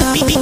beep, beep.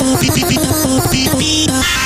Beep beep beep